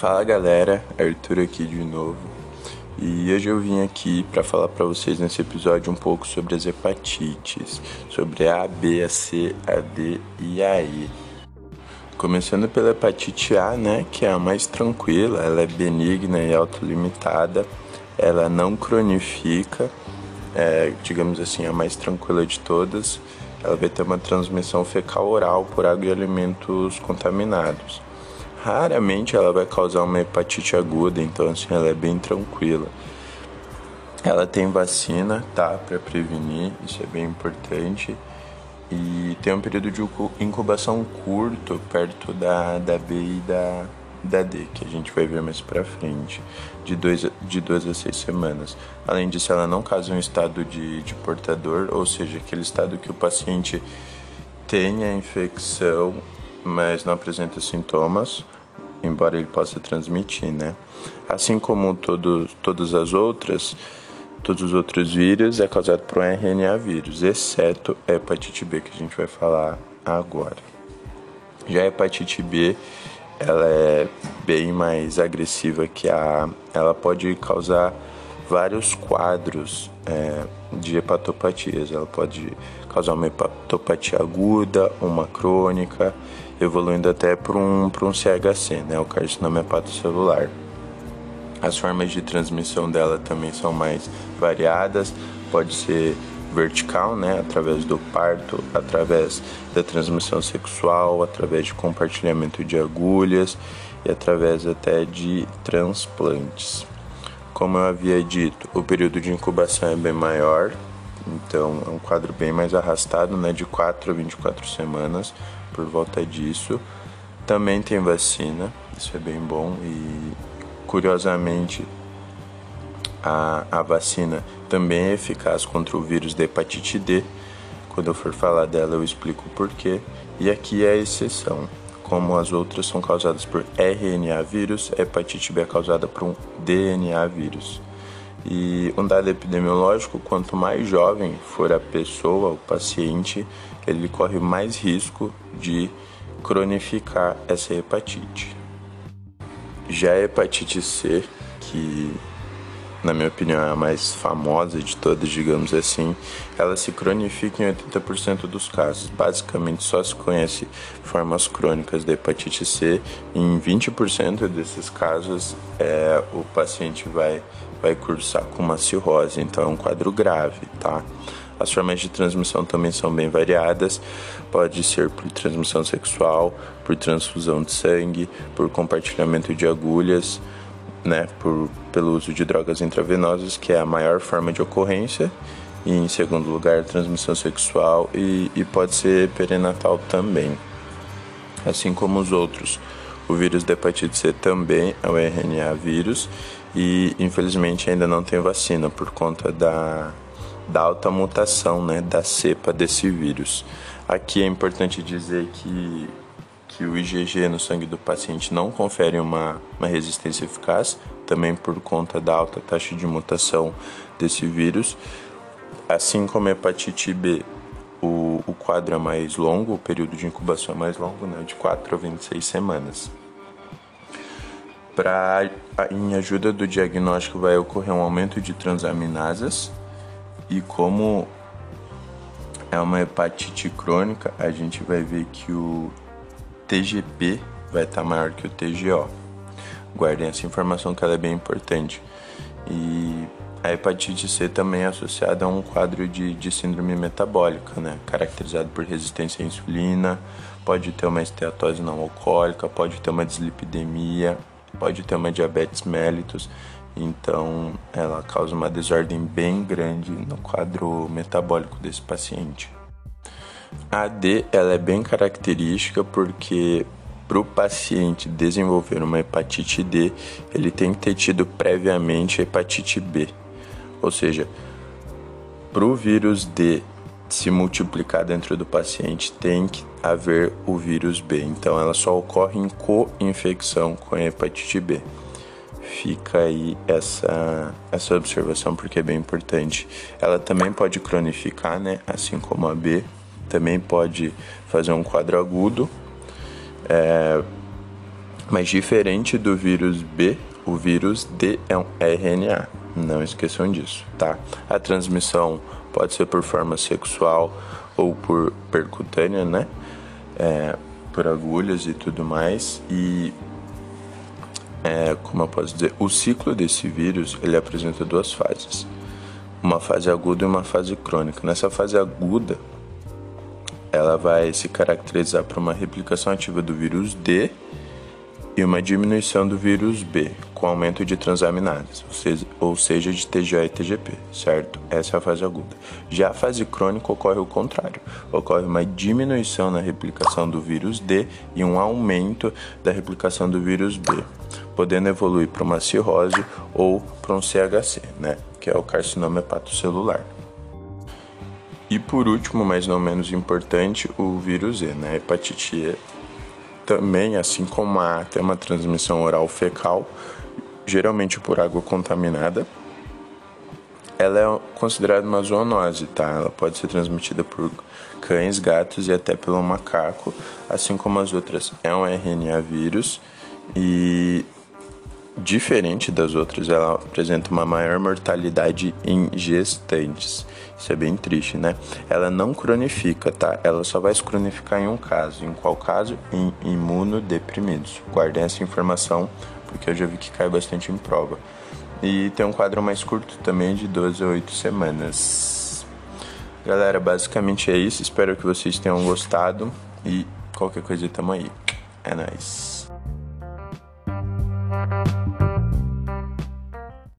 Fala galera, Arthur aqui de novo. E hoje eu vim aqui para falar para vocês nesse episódio um pouco sobre as hepatites, sobre a B, a C, a D e a E. Começando pela hepatite A, né, que é a mais tranquila, ela é benigna e autolimitada, ela não cronifica, é, digamos assim, a mais tranquila de todas. Ela vai ter uma transmissão fecal oral por água e alimentos contaminados. Raramente ela vai causar uma hepatite aguda, então assim ela é bem tranquila. Ela tem vacina, tá, para prevenir, isso é bem importante. E tem um período de incubação curto perto da, da B e da, da D, que a gente vai ver mais pra frente, de 2 de dois a 6 semanas. Além disso, ela não causa um estado de, de portador, ou seja, aquele estado que o paciente tem a infecção mas não apresenta sintomas, embora ele possa transmitir, né? Assim como todo, todas as outras, todos os outros vírus é causado por um RNA vírus, exceto a hepatite B que a gente vai falar agora. Já a hepatite B, ela é bem mais agressiva que a, ela pode causar vários quadros é, de hepatopatias. Ela pode causar uma hepatopatia aguda, uma crônica evoluindo até para um, um CHC, né, o carcinoma hepatocelular. As formas de transmissão dela também são mais variadas, pode ser vertical, né, através do parto, através da transmissão sexual, através de compartilhamento de agulhas e através até de transplantes. Como eu havia dito, o período de incubação é bem maior, então é um quadro bem mais arrastado, né, de 4 a 24 semanas, por volta disso. Também tem vacina, isso é bem bom e curiosamente a, a vacina também é eficaz contra o vírus da hepatite D. Quando eu for falar dela eu explico o porquê. E aqui é a exceção. Como as outras são causadas por RNA vírus, a hepatite B é causada por um DNA vírus. E um dado epidemiológico, quanto mais jovem for a pessoa, o paciente, ele corre mais risco de cronificar essa hepatite. Já a hepatite C, que na minha opinião é a mais famosa de todas, digamos assim, ela se cronifica em 80% dos casos. Basicamente só se conhece formas crônicas da hepatite C em 20% desses casos é, o paciente vai, vai cursar com uma cirrose, então é um quadro grave, tá? As formas de transmissão também são bem variadas. Pode ser por transmissão sexual, por transfusão de sangue, por compartilhamento de agulhas, né, por, pelo uso de drogas intravenosas, que é a maior forma de ocorrência. E em segundo lugar, transmissão sexual e, e pode ser perinatal também, assim como os outros. O vírus da hepatite C também é o RNA vírus e infelizmente ainda não tem vacina por conta da da alta mutação né, da cepa desse vírus. Aqui é importante dizer que, que o IgG no sangue do paciente não confere uma, uma resistência eficaz, também por conta da alta taxa de mutação desse vírus. Assim como a hepatite B, o, o quadro é mais longo, o período de incubação é mais longo, né, de 4 a 26 semanas. Pra, em ajuda do diagnóstico vai ocorrer um aumento de transaminasas, e como é uma hepatite crônica, a gente vai ver que o TGP vai estar tá maior que o TGO. Guardem essa informação que ela é bem importante. E a hepatite C também é associada a um quadro de, de síndrome metabólica, né? caracterizado por resistência à insulina, pode ter uma esteatose não alcoólica, pode ter uma dislipidemia, pode ter uma diabetes mellitus então, ela causa uma desordem bem grande no quadro metabólico desse paciente. A D ela é bem característica porque para o paciente desenvolver uma hepatite D, ele tem que ter tido previamente hepatite B. Ou seja, para o vírus D se multiplicar dentro do paciente, tem que haver o vírus B. Então, ela só ocorre em co-infecção com a hepatite B fica aí essa, essa observação porque é bem importante. Ela também pode cronificar, né? Assim como a B, também pode fazer um quadro agudo. É, Mas diferente do vírus B, o vírus D é um RNA. Não esqueçam disso, tá? A transmissão pode ser por forma sexual ou por percutânea, né? É, por agulhas e tudo mais. E é, como eu posso dizer, o ciclo desse vírus ele apresenta duas fases, uma fase aguda e uma fase crônica. Nessa fase aguda, ela vai se caracterizar por uma replicação ativa do vírus D e uma diminuição do vírus B, com aumento de transaminases, ou seja, de TGA e TGP, certo? Essa é a fase aguda. Já a fase crônica ocorre o contrário, ocorre uma diminuição na replicação do vírus D e um aumento da replicação do vírus B, podendo evoluir para uma cirrose ou para um CHC, né? Que é o carcinoma hepatocelular. E por último, mas não menos importante, o vírus E, né? Hepatite E também, assim como a tem uma transmissão oral fecal, geralmente por água contaminada. Ela é considerada uma zoonose, tá? Ela pode ser transmitida por cães, gatos e até pelo macaco, assim como as outras. É um RNA vírus e diferente das outras, ela apresenta uma maior mortalidade em gestantes. Isso é bem triste, né? Ela não cronifica, tá? Ela só vai se cronificar em um caso. Em qual caso? Em imunodeprimidos. Guardem essa informação, porque eu já vi que cai bastante em prova. E tem um quadro mais curto também, de 12 a 8 semanas. Galera, basicamente é isso. Espero que vocês tenham gostado. E qualquer coisa tamo aí. É nóis.